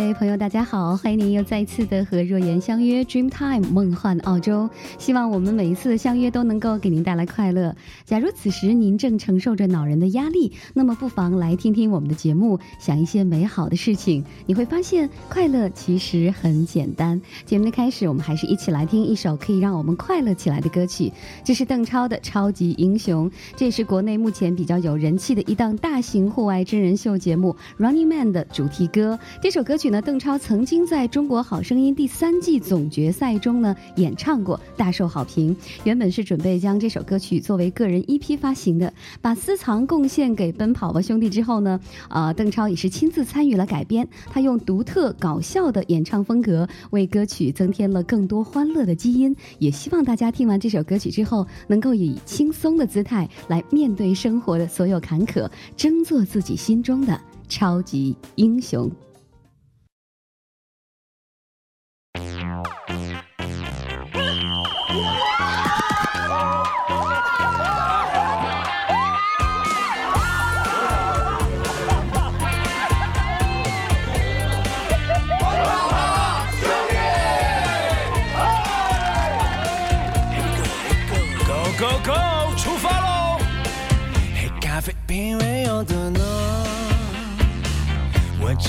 各位朋友，大家好！欢迎您又再次的和若言相约 Dream Time 梦幻澳洲。希望我们每一次的相约都能够给您带来快乐。假如此时您正承受着恼人的压力，那么不妨来听听我们的节目，想一些美好的事情，你会发现快乐其实很简单。节目的开始，我们还是一起来听一首可以让我们快乐起来的歌曲。这是邓超的《超级英雄》，这也是国内目前比较有人气的一档大型户外真人秀节目《Running Man》的主题歌。这首歌。曲呢？邓超曾经在中国好声音第三季总决赛中呢演唱过，大受好评。原本是准备将这首歌曲作为个人 EP 发行的，把私藏贡献给奔跑吧兄弟之后呢，啊，邓超也是亲自参与了改编。他用独特搞笑的演唱风格，为歌曲增添了更多欢乐的基因。也希望大家听完这首歌曲之后，能够以轻松的姿态来面对生活的所有坎坷，争做自己心中的超级英雄。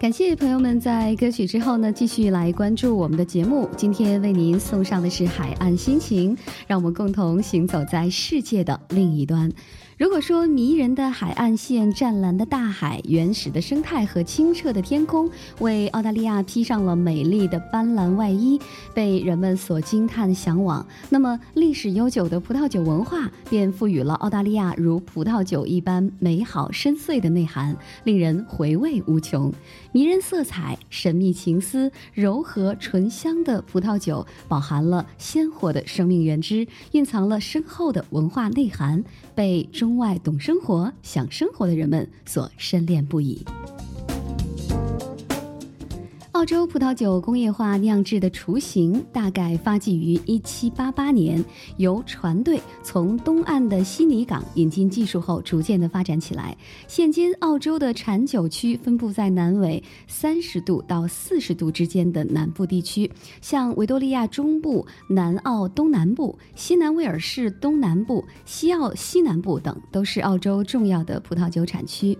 感谢朋友们在歌曲之后呢，继续来关注我们的节目。今天为您送上的是海岸心情，让我们共同行走在世界的另一端。如果说迷人的海岸线、湛蓝的大海、原始的生态和清澈的天空为澳大利亚披上了美丽的斑斓外衣，被人们所惊叹向往，那么历史悠久的葡萄酒文化便赋予了澳大利亚如葡萄酒一般美好深邃的内涵，令人回味无穷。迷人色彩、神秘情思、柔和醇香的葡萄酒，饱含了鲜活的生命原汁，蕴藏了深厚的文化内涵，被中。外懂生活、想生活的人们所深恋不已。澳洲葡萄酒工业化酿制的雏形大概发迹于1788年，由船队从东岸的悉尼港引进技术后，逐渐的发展起来。现今，澳洲的产酒区分布在南纬30度到40度之间的南部地区，像维多利亚中部、南澳东南部、西南威尔士东南部、西澳西南部等，都是澳洲重要的葡萄酒产区。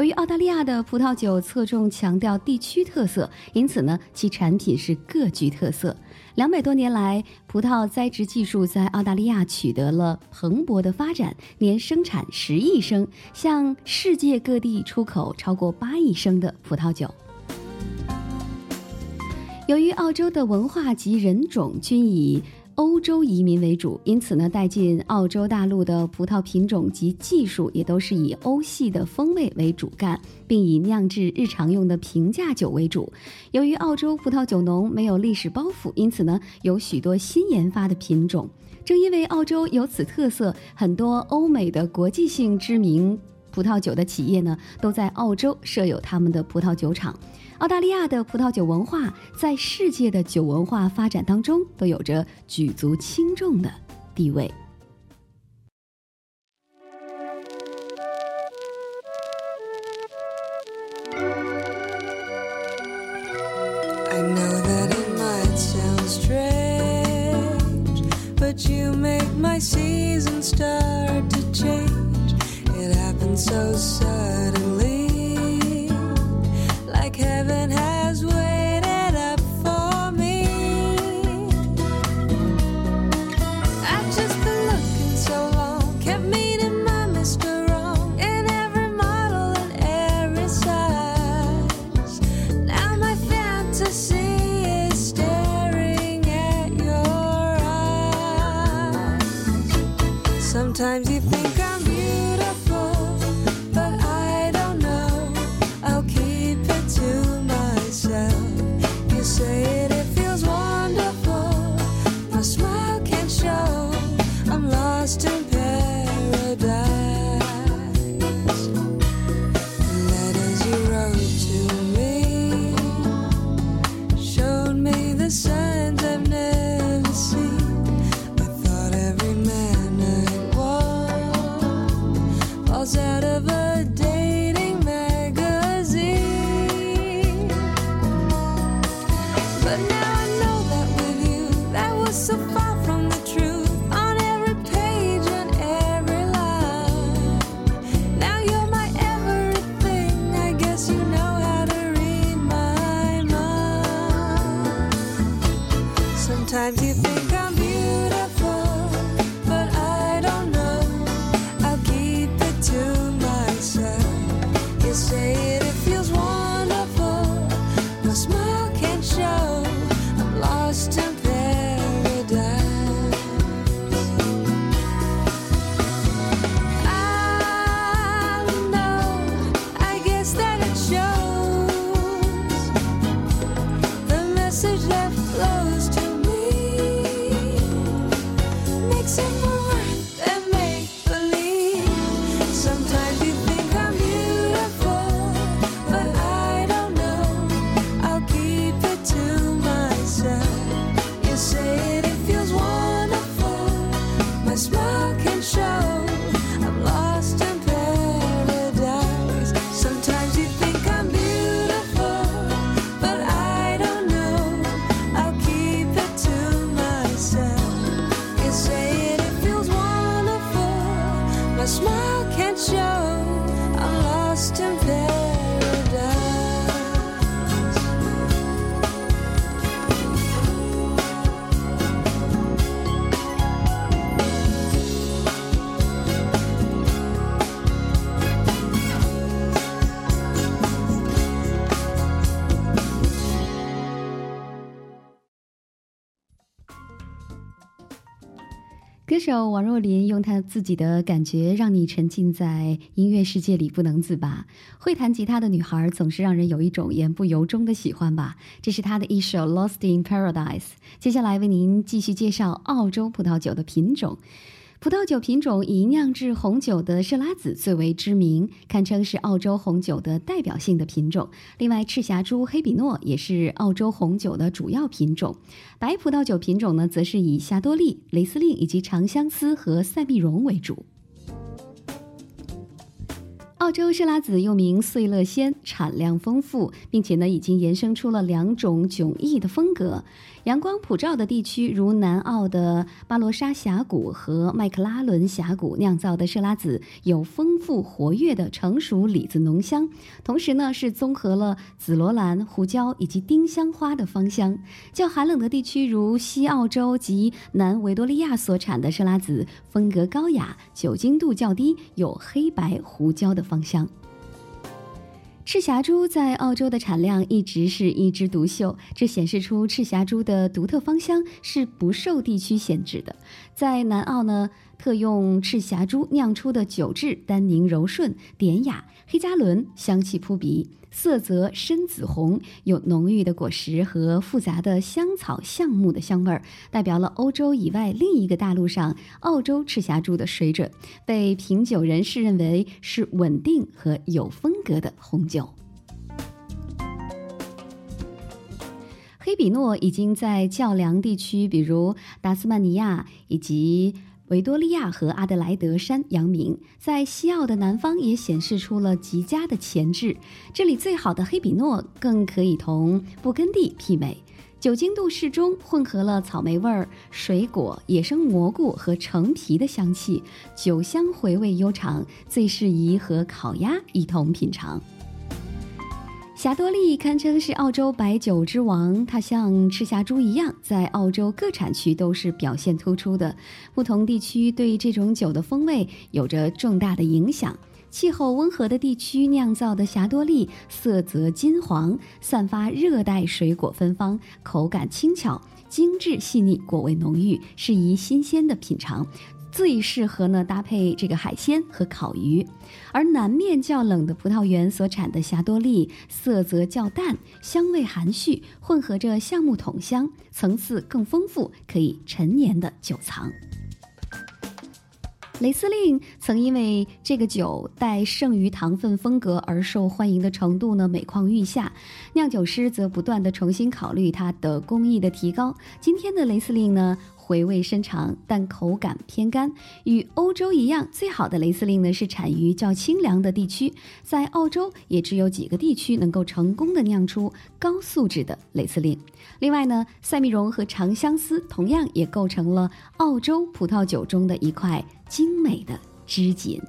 由于澳大利亚的葡萄酒侧重强调地区特色，因此呢，其产品是各具特色。两百多年来，葡萄栽植技术在澳大利亚取得了蓬勃的发展，年生产十亿升，向世界各地出口超过八亿升的葡萄酒。由于澳洲的文化及人种均以欧洲移民为主，因此呢，带进澳洲大陆的葡萄品种及技术也都是以欧系的风味为主干，并以酿制日常用的平价酒为主。由于澳洲葡萄酒农没有历史包袱，因此呢，有许多新研发的品种。正因为澳洲有此特色，很多欧美的国际性知名葡萄酒的企业呢，都在澳洲设有他们的葡萄酒厂。澳大利亚的葡萄酒文化在世界的酒文化发展当中都有着举足轻重的地位。Happened so suddenly, like heaven had. 手王若琳用她自己的感觉让你沉浸在音乐世界里不能自拔。会弹吉他的女孩总是让人有一种言不由衷的喜欢吧。这是她的一首《Lost in Paradise》。接下来为您继续介绍澳洲葡萄酒的品种。葡萄酒品种以酿制红酒的设拉子最为知名，堪称是澳洲红酒的代表性的品种。另外，赤霞珠、黑比诺也是澳洲红酒的主要品种。白葡萄酒品种呢，则是以霞多丽、雷司令以及长相思和塞碧蓉为主。澳洲设拉子又名碎乐仙，产量丰富，并且呢，已经延伸出了两种迥异的风格。阳光普照的地区，如南澳的巴罗沙峡谷和麦克拉伦峡谷酿造的设拉子，有丰富活跃的成熟李子浓香，同时呢，是综合了紫罗兰、胡椒以及丁香花的芳香。较寒冷的地区，如西澳洲及南维多利亚所产的设拉子，风格高雅，酒精度较低，有黑白胡椒的芳香。赤霞珠在澳洲的产量一直是一枝独秀，这显示出赤霞珠的独特芳香是不受地区限制的。在南澳呢，特用赤霞珠酿出的酒质单宁柔顺、典雅，黑加仑香气扑鼻。色泽深紫红，有浓郁的果实和复杂的香草橡木的香味儿，代表了欧洲以外另一个大陆上澳洲赤霞珠的水准，被品酒人士认为是稳定和有风格的红酒。黑比诺已经在较凉地区，比如达斯曼尼亚以及。维多利亚和阿德莱德山扬名，在西澳的南方也显示出了极佳的潜质。这里最好的黑比诺更可以同布根地媲美，酒精度适中，混合了草莓味儿、水果、野生蘑菇和橙皮的香气，酒香回味悠长，最适宜和烤鸭一同品尝。霞多丽堪称是澳洲白酒之王，它像赤霞珠一样，在澳洲各产区都是表现突出的。不同地区对这种酒的风味有着重大的影响。气候温和的地区酿造的霞多丽，色泽金黄，散发热带水果芬芳，口感轻巧、精致细腻，果味浓郁，适宜新鲜的品尝。最适合呢搭配这个海鲜和烤鱼，而南面较冷的葡萄园所产的霞多丽色泽较淡，香味含蓄，混合着橡木桶香，层次更丰富，可以陈年的久藏。雷司令曾因为这个酒带剩余糖分风格而受欢迎的程度呢每况愈下，酿酒师则不断的重新考虑它的工艺的提高。今天的雷司令呢？回味深长，但口感偏干。与欧洲一样，最好的雷司令呢是产于较清凉的地区。在澳洲，也只有几个地区能够成功的酿出高素质的雷司令。另外呢，塞密蓉和长相思同样也构成了澳洲葡萄酒中的一块精美的织锦。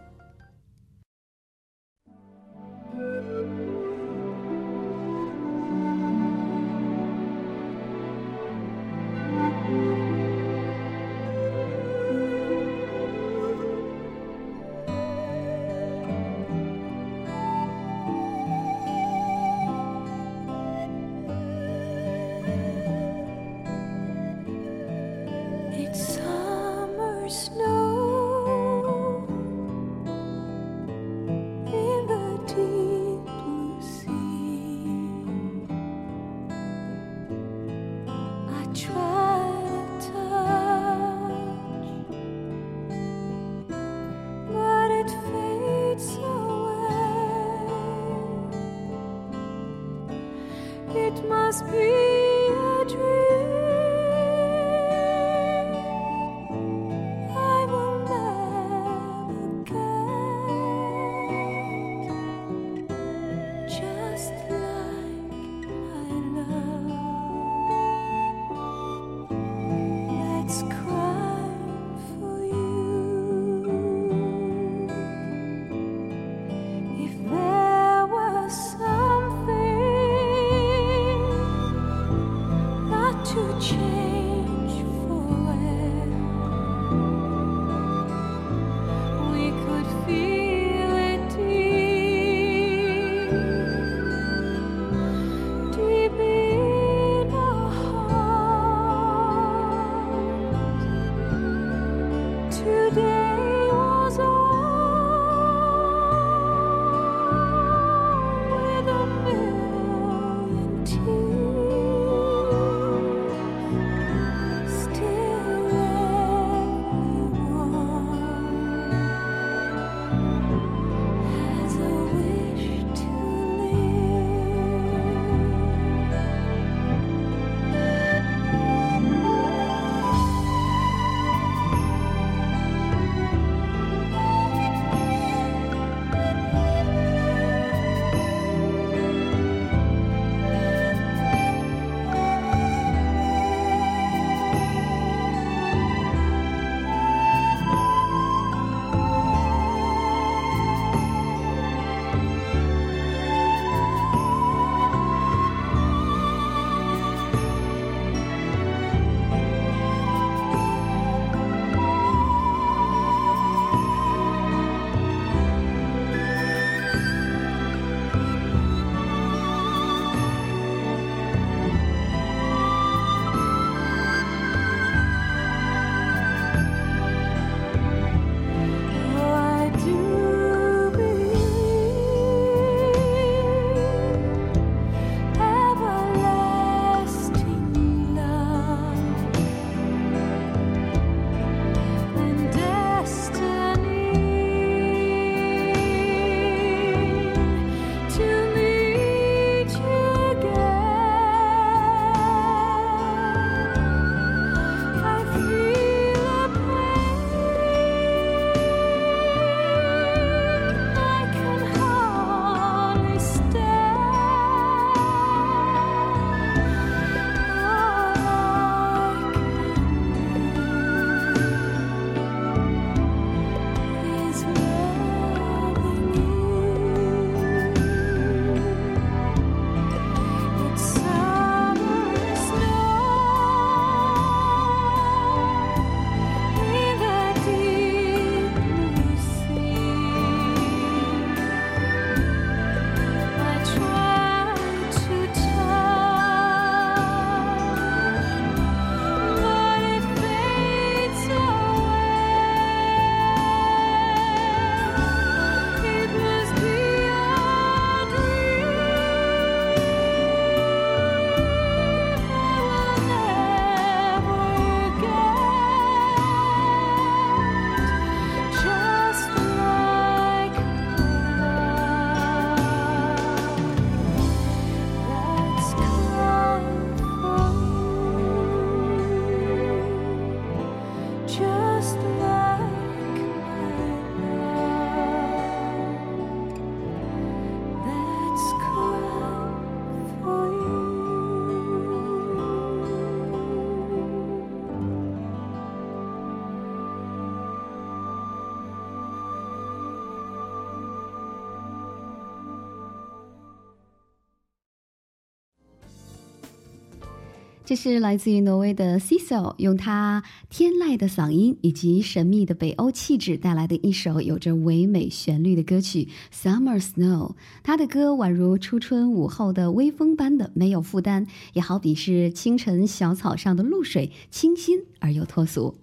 这是来自于挪威的 Cecil，用他天籁的嗓音以及神秘的北欧气质带来的一首有着唯美旋律的歌曲《Summer Snow》。他的歌宛如初春午后的微风般的没有负担，也好比是清晨小草上的露水，清新而又脱俗。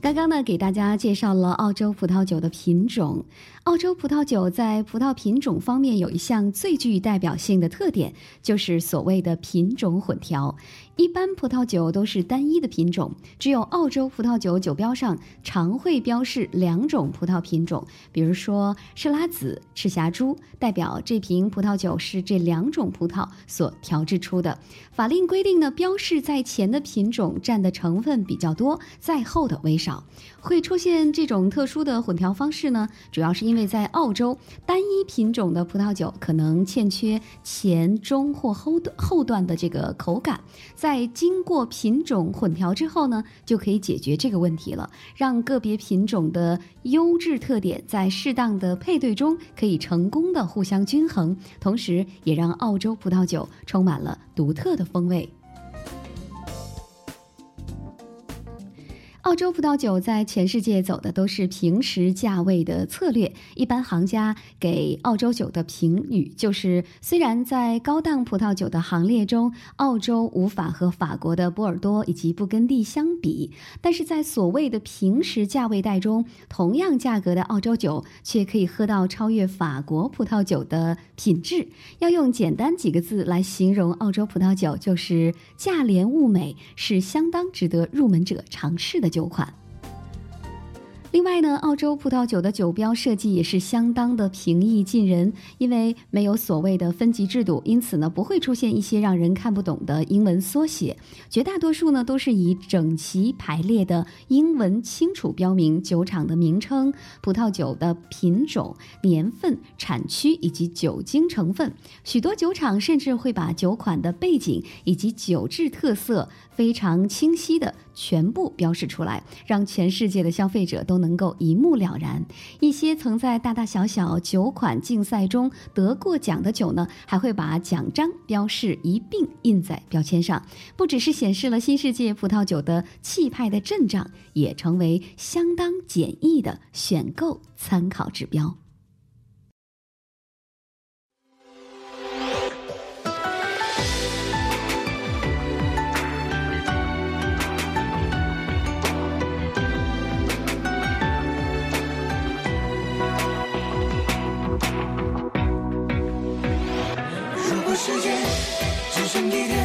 刚刚呢，给大家介绍了澳洲葡萄酒的品种。澳洲葡萄酒在葡萄品种方面有一项最具代表性的特点，就是所谓的品种混调。一般葡萄酒都是单一的品种，只有澳洲葡萄酒酒标上常会标示两种葡萄品种，比如说赤拉子、赤霞珠，代表这瓶葡萄酒是这两种葡萄所调制出的。法令规定呢，标示在前的品种占的成分比较多，在后的为少。会出现这种特殊的混调方式呢，主要是因为在澳洲，单一品种的葡萄酒可能欠缺前中或后后段的这个口感，在经过品种混调之后呢，就可以解决这个问题了，让个别品种的优质特点在适当的配对中可以成功的互相均衡，同时也让澳洲葡萄酒充满了独特的风味。澳洲葡萄酒在全世界走的都是平时价位的策略。一般行家给澳洲酒的评语就是：虽然在高档葡萄酒的行列中，澳洲无法和法国的波尔多以及布根地相比，但是在所谓的平时价位带中，同样价格的澳洲酒却可以喝到超越法国葡萄酒的品质。要用简单几个字来形容澳洲葡萄酒，就是价廉物美，是相当值得入门者尝试的。酒款。另外呢，澳洲葡萄酒的酒标设计也是相当的平易近人，因为没有所谓的分级制度，因此呢不会出现一些让人看不懂的英文缩写。绝大多数呢都是以整齐排列的英文清楚标明酒厂的名称、葡萄酒的品种、年份、产区以及酒精成分。许多酒厂甚至会把酒款的背景以及酒质特色非常清晰的全部标示出来，让全世界的消费者都。能够一目了然。一些曾在大大小小酒款竞赛中得过奖的酒呢，还会把奖章标示一并印在标签上，不只是显示了新世界葡萄酒的气派的阵仗，也成为相当简易的选购参考指标。只剩一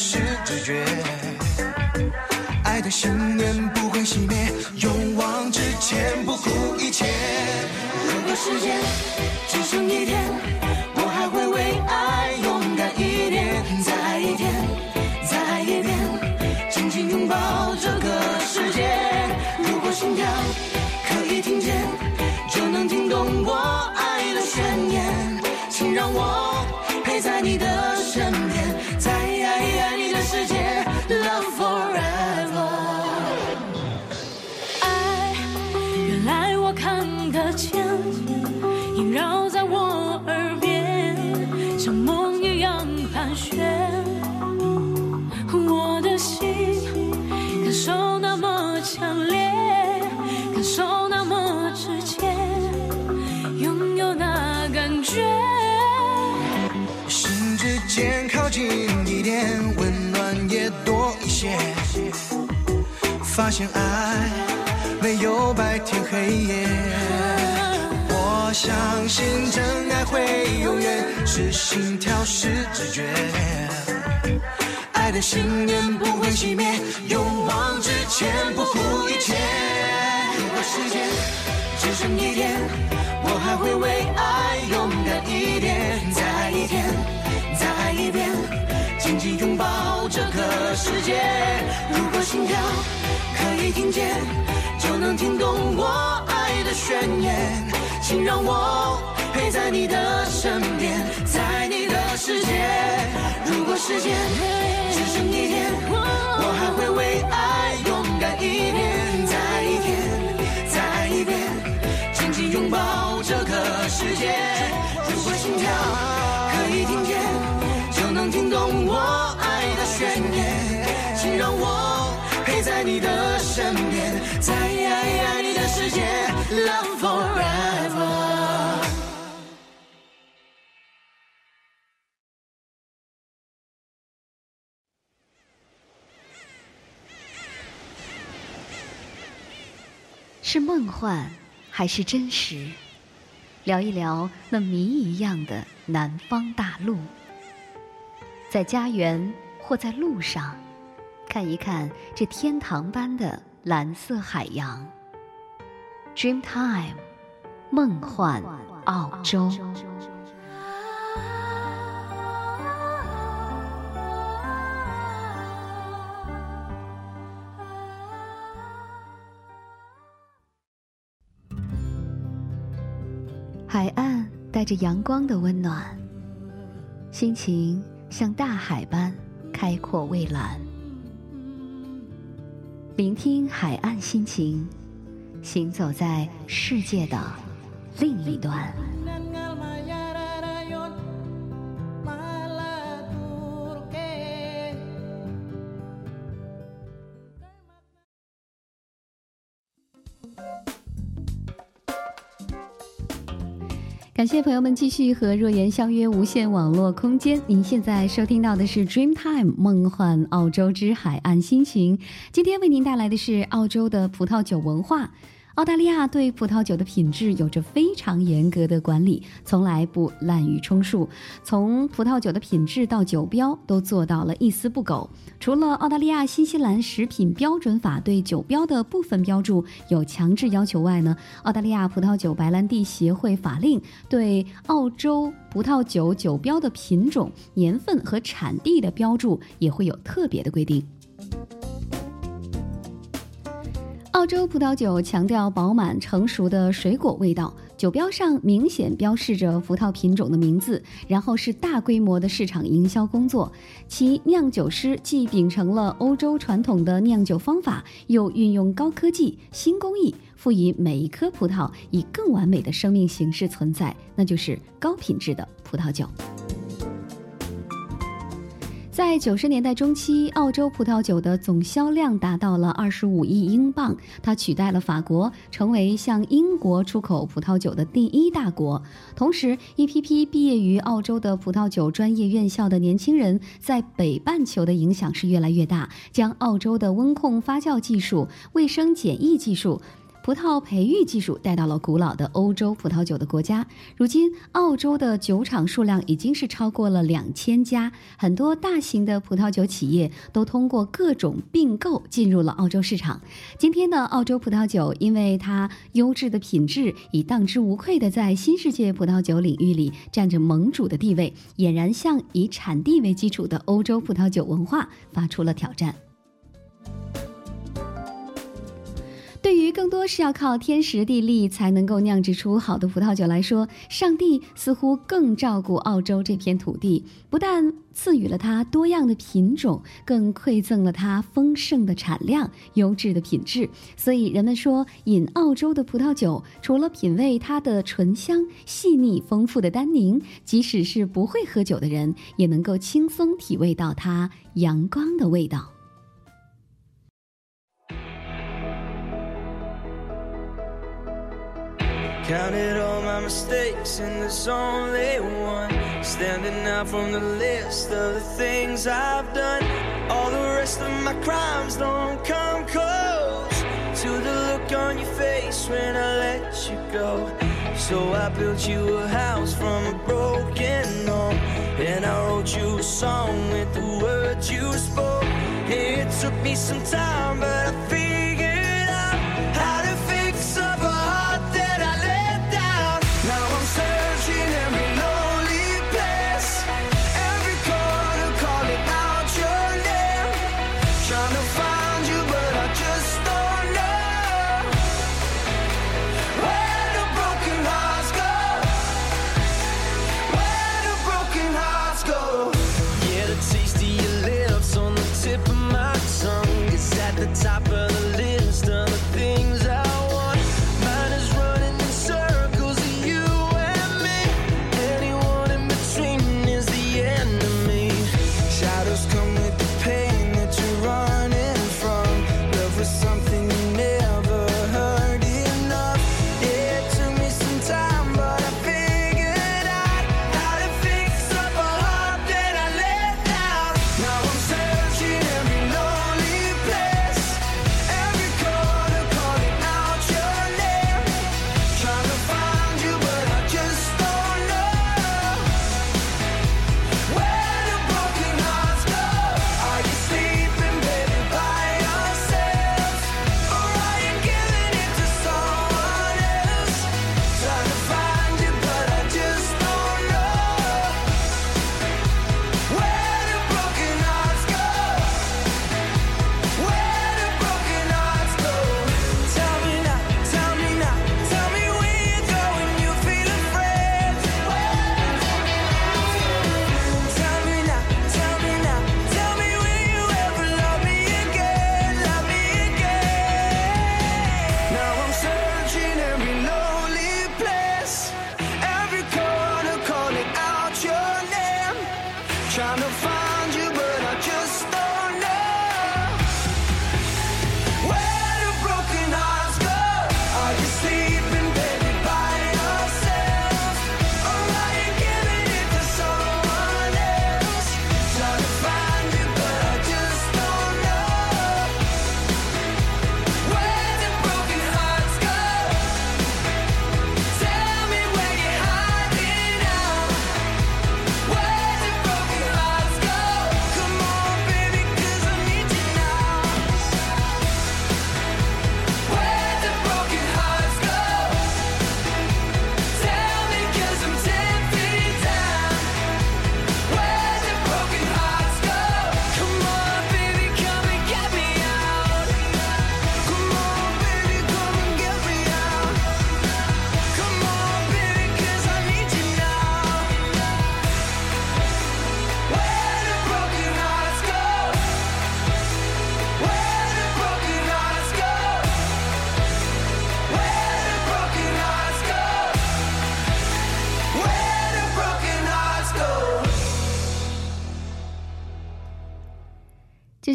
是直觉，爱的信念不会熄灭，勇往直前不顾一切。如果时间发现爱没有白天黑夜，我相信真爱会永远是心跳是直觉，爱的信念不会熄灭，勇往直前不顾一切。如果时间只剩一天，我还会为爱勇敢一点，再一天，再爱一遍，紧紧拥抱这个世界。如果心跳以听见，就能听懂我爱的宣言，请让我陪在你的身边，在你的世界。如果时间只剩一天，我还会为爱勇敢一点，再一天，再一遍，紧紧拥抱这个世界。如果心跳可以听见，就能听懂我爱的宣言，请让我陪在你的身边，在爱爱你的世界，Love forever。是梦幻还是真实？聊一聊那谜一样的南方大陆，在家园或在路上，看一看这天堂般的蓝色海洋。Dreamtime，梦幻澳洲。海岸带着阳光的温暖，心情像大海般开阔蔚蓝。聆听海岸心情，行走在世界的另一端。感谢朋友们继续和若言相约无线网络空间。您现在收听到的是 Dreamtime 梦幻澳洲之海岸心情。今天为您带来的是澳洲的葡萄酒文化。澳大利亚对葡萄酒的品质有着非常严格的管理，从来不滥竽充数。从葡萄酒的品质到酒标，都做到了一丝不苟。除了澳大利亚新西兰食品标准法对酒标的部分标注有强制要求外呢，澳大利亚葡萄酒白兰地协会法令对澳洲葡萄酒酒标的品种、年份和产地的标注也会有特别的规定。澳洲葡萄酒强调饱满成熟的水果味道，酒标上明显标示着葡萄品种的名字，然后是大规模的市场营销工作。其酿酒师既秉承了欧洲传统的酿酒方法，又运用高科技、新工艺，赋予每一颗葡萄以更完美的生命形式存在，那就是高品质的葡萄酒。在九十年代中期，澳洲葡萄酒的总销量达到了二十五亿英镑，它取代了法国，成为向英国出口葡萄酒的第一大国。同时，一批批毕业于澳洲的葡萄酒专业院校的年轻人，在北半球的影响是越来越大，将澳洲的温控发酵技术、卫生检疫技术。葡萄培育技术带到了古老的欧洲葡萄酒的国家。如今，澳洲的酒厂数量已经是超过了两千家，很多大型的葡萄酒企业都通过各种并购进入了澳洲市场。今天的澳洲葡萄酒，因为它优质的品质，已当之无愧的在新世界葡萄酒领域里占着盟主的地位，俨然向以产地为基础的欧洲葡萄酒文化发出了挑战。对于更多是要靠天时地利才能够酿制出好的葡萄酒来说，上帝似乎更照顾澳洲这片土地，不但赐予了它多样的品种，更馈赠了它丰盛的产量、优质的品质。所以人们说，饮澳洲的葡萄酒，除了品味它的醇香、细腻、丰富的单宁，即使是不会喝酒的人，也能够轻松体味到它阳光的味道。Counted all my mistakes, and there's only one. Standing out from the list of the things I've done. All the rest of my crimes don't come close to the look on your face when I let you go. So I built you a house from a broken home. And I wrote you a song with the words you spoke. It took me some time, but I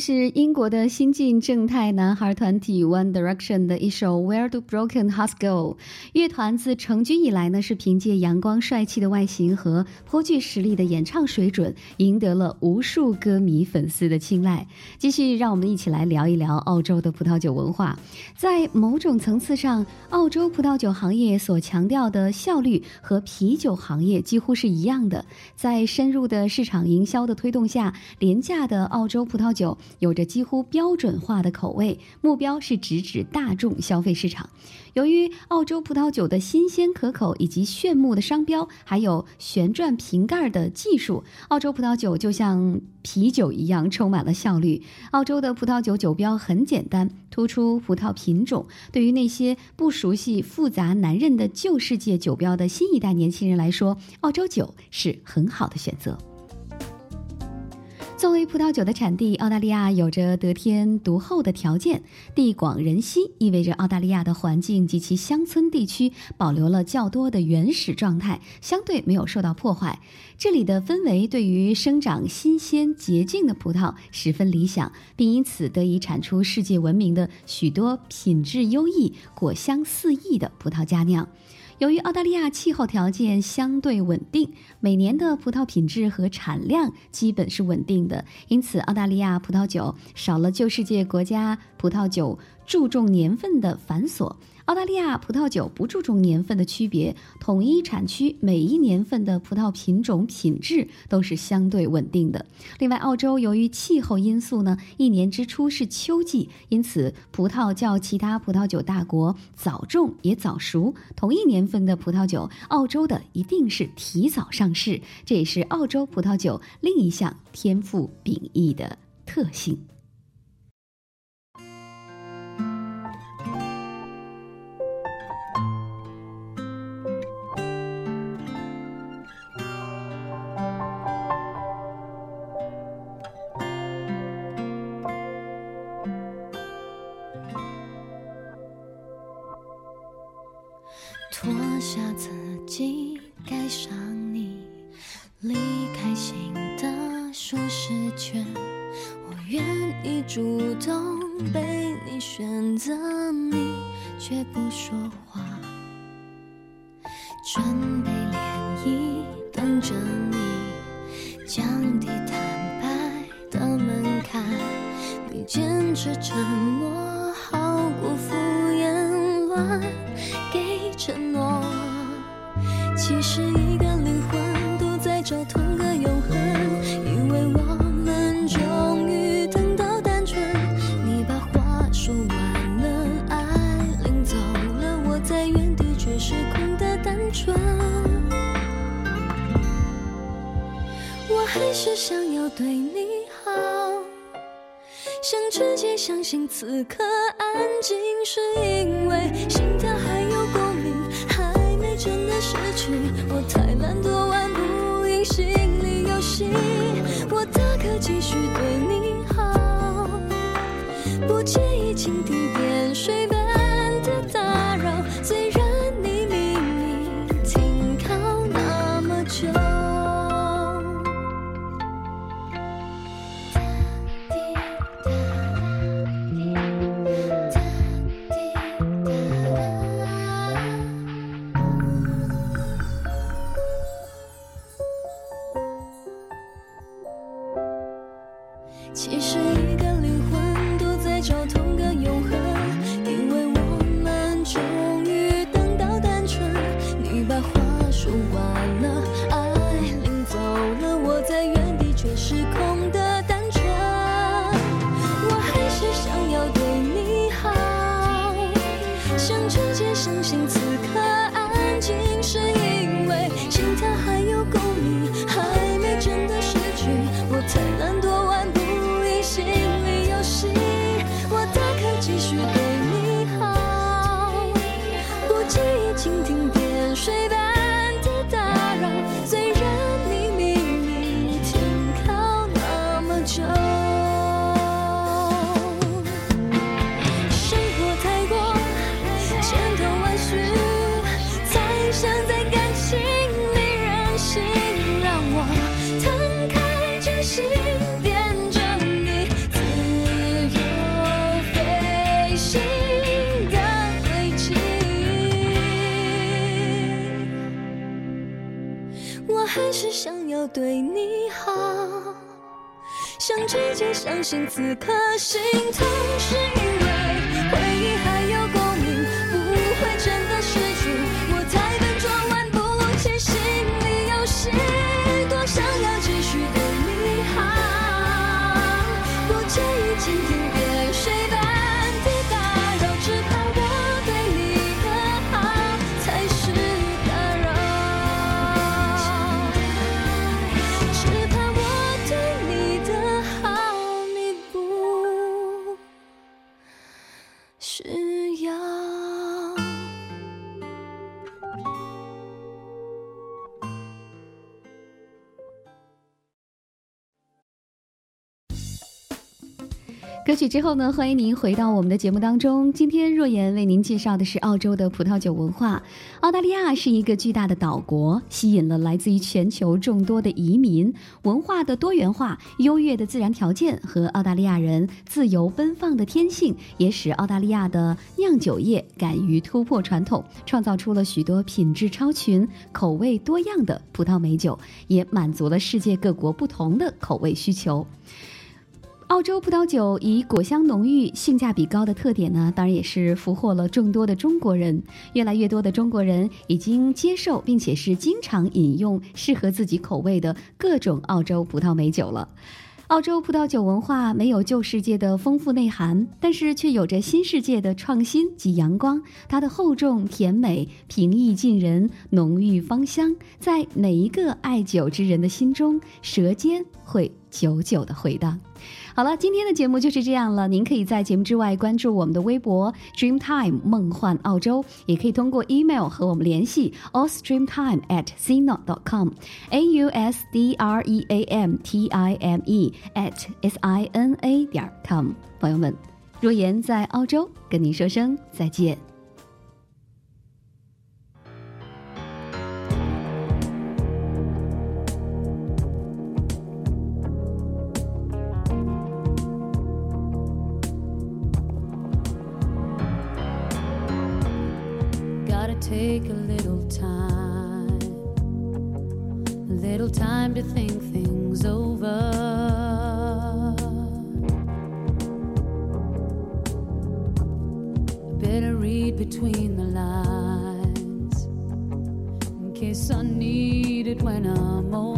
这是英国的新晋正太男孩团体 One Direction 的一首《Where Do Broken Hearts Go》。乐团自成军以来呢，是凭借阳光帅气的外形和颇具实力的演唱水准，赢得了无数歌迷粉丝的青睐。继续，让我们一起来聊一聊澳洲的葡萄酒文化。在某种层次上，澳洲葡萄酒行业所强调的效率和啤酒行业几乎是一样的。在深入的市场营销的推动下，廉价的澳洲葡萄酒有着几乎标准化的口味，目标是直指大众消费市场。由于澳洲葡萄酒的新鲜可口以及炫目的商标，还有旋转瓶盖的技术，澳洲葡萄酒就像啤酒一样充满了效率。澳洲的葡萄酒酒标很简单，突出葡萄品种。对于那些不熟悉复杂难认的旧世界酒标的新一代年轻人来说，澳洲酒是很好的选择。作为葡萄酒的产地，澳大利亚有着得天独厚的条件，地广人稀，意味着澳大利亚的环境及其乡村地区保留了较多的原始状态，相对没有受到破坏。这里的氛围对于生长新鲜洁净的葡萄十分理想，并因此得以产出世界闻名的许多品质优异、果香四溢的葡萄佳酿。由于澳大利亚气候条件相对稳定，每年的葡萄品质和产量基本是稳定的，因此澳大利亚葡萄酒少了旧世界国家葡萄酒注重年份的繁琐。澳大利亚葡萄酒不注重年份的区别，统一产区每一年份的葡萄品种品质都是相对稳定的。另外，澳洲由于气候因素呢，一年之初是秋季，因此葡萄较其他葡萄酒大国早种也早熟。同一年份的葡萄酒，澳洲的一定是提早上市，这也是澳洲葡萄酒另一项天赋秉异的特性。脱下自己，盖上你，离开新的舒适圈。我愿意主动被你选择，你却不说话。我还是想要对你好。想直接相信此刻心痛，是因为回忆歌曲之后呢，欢迎您回到我们的节目当中。今天若言为您介绍的是澳洲的葡萄酒文化。澳大利亚是一个巨大的岛国，吸引了来自于全球众多的移民。文化的多元化、优越的自然条件和澳大利亚人自由奔放的天性，也使澳大利亚的酿酒业敢于突破传统，创造出了许多品质超群、口味多样的葡萄美酒，也满足了世界各国不同的口味需求。澳洲葡萄酒以果香浓郁、性价比高的特点呢，当然也是俘获了众多的中国人。越来越多的中国人已经接受，并且是经常饮用适合自己口味的各种澳洲葡萄美酒了。澳洲葡萄酒文化没有旧世界的丰富内涵，但是却有着新世界的创新及阳光。它的厚重、甜美、平易近人、浓郁芳香，在每一个爱酒之人的心中，舌尖会久久的回荡。好了，今天的节目就是这样了。您可以在节目之外关注我们的微博 Dreamtime 梦幻澳洲，也可以通过 email 和我们联系 ausdreamtime at sina.com，a u s d r e a m t i m e at s i n a 点 com。朋友们，若言在澳洲跟您说声再见。Take a little time, a little time to think things over. Better read between the lines in case I need it when I'm older.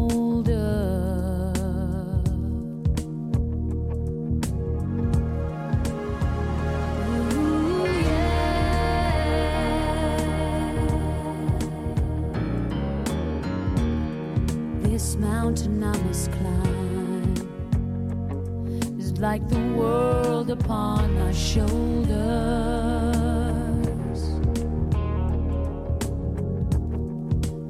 Upon my shoulders.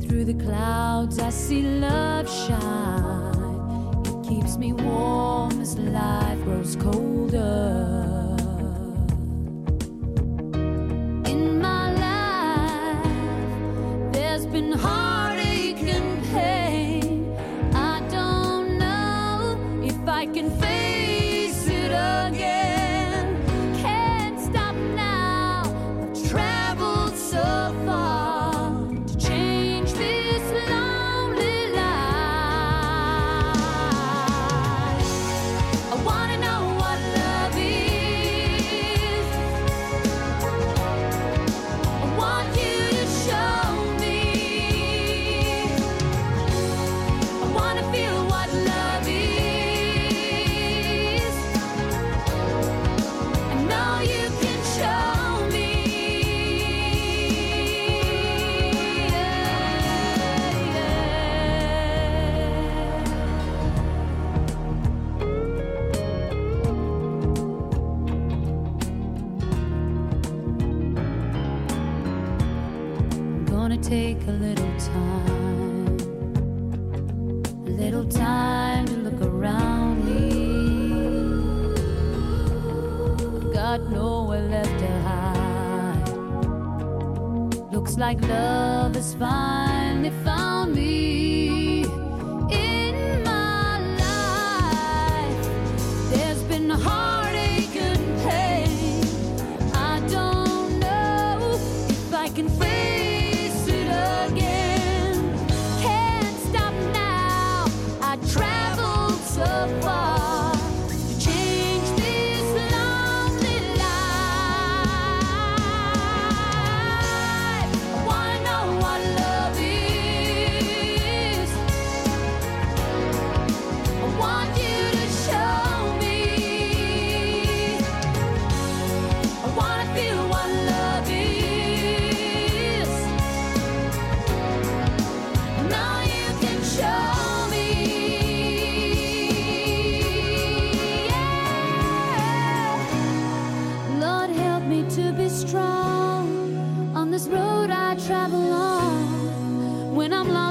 Through the clouds, I see love shine. It keeps me warm as life grows colder. Like love is finally strong on this road I travel on when I'm lost.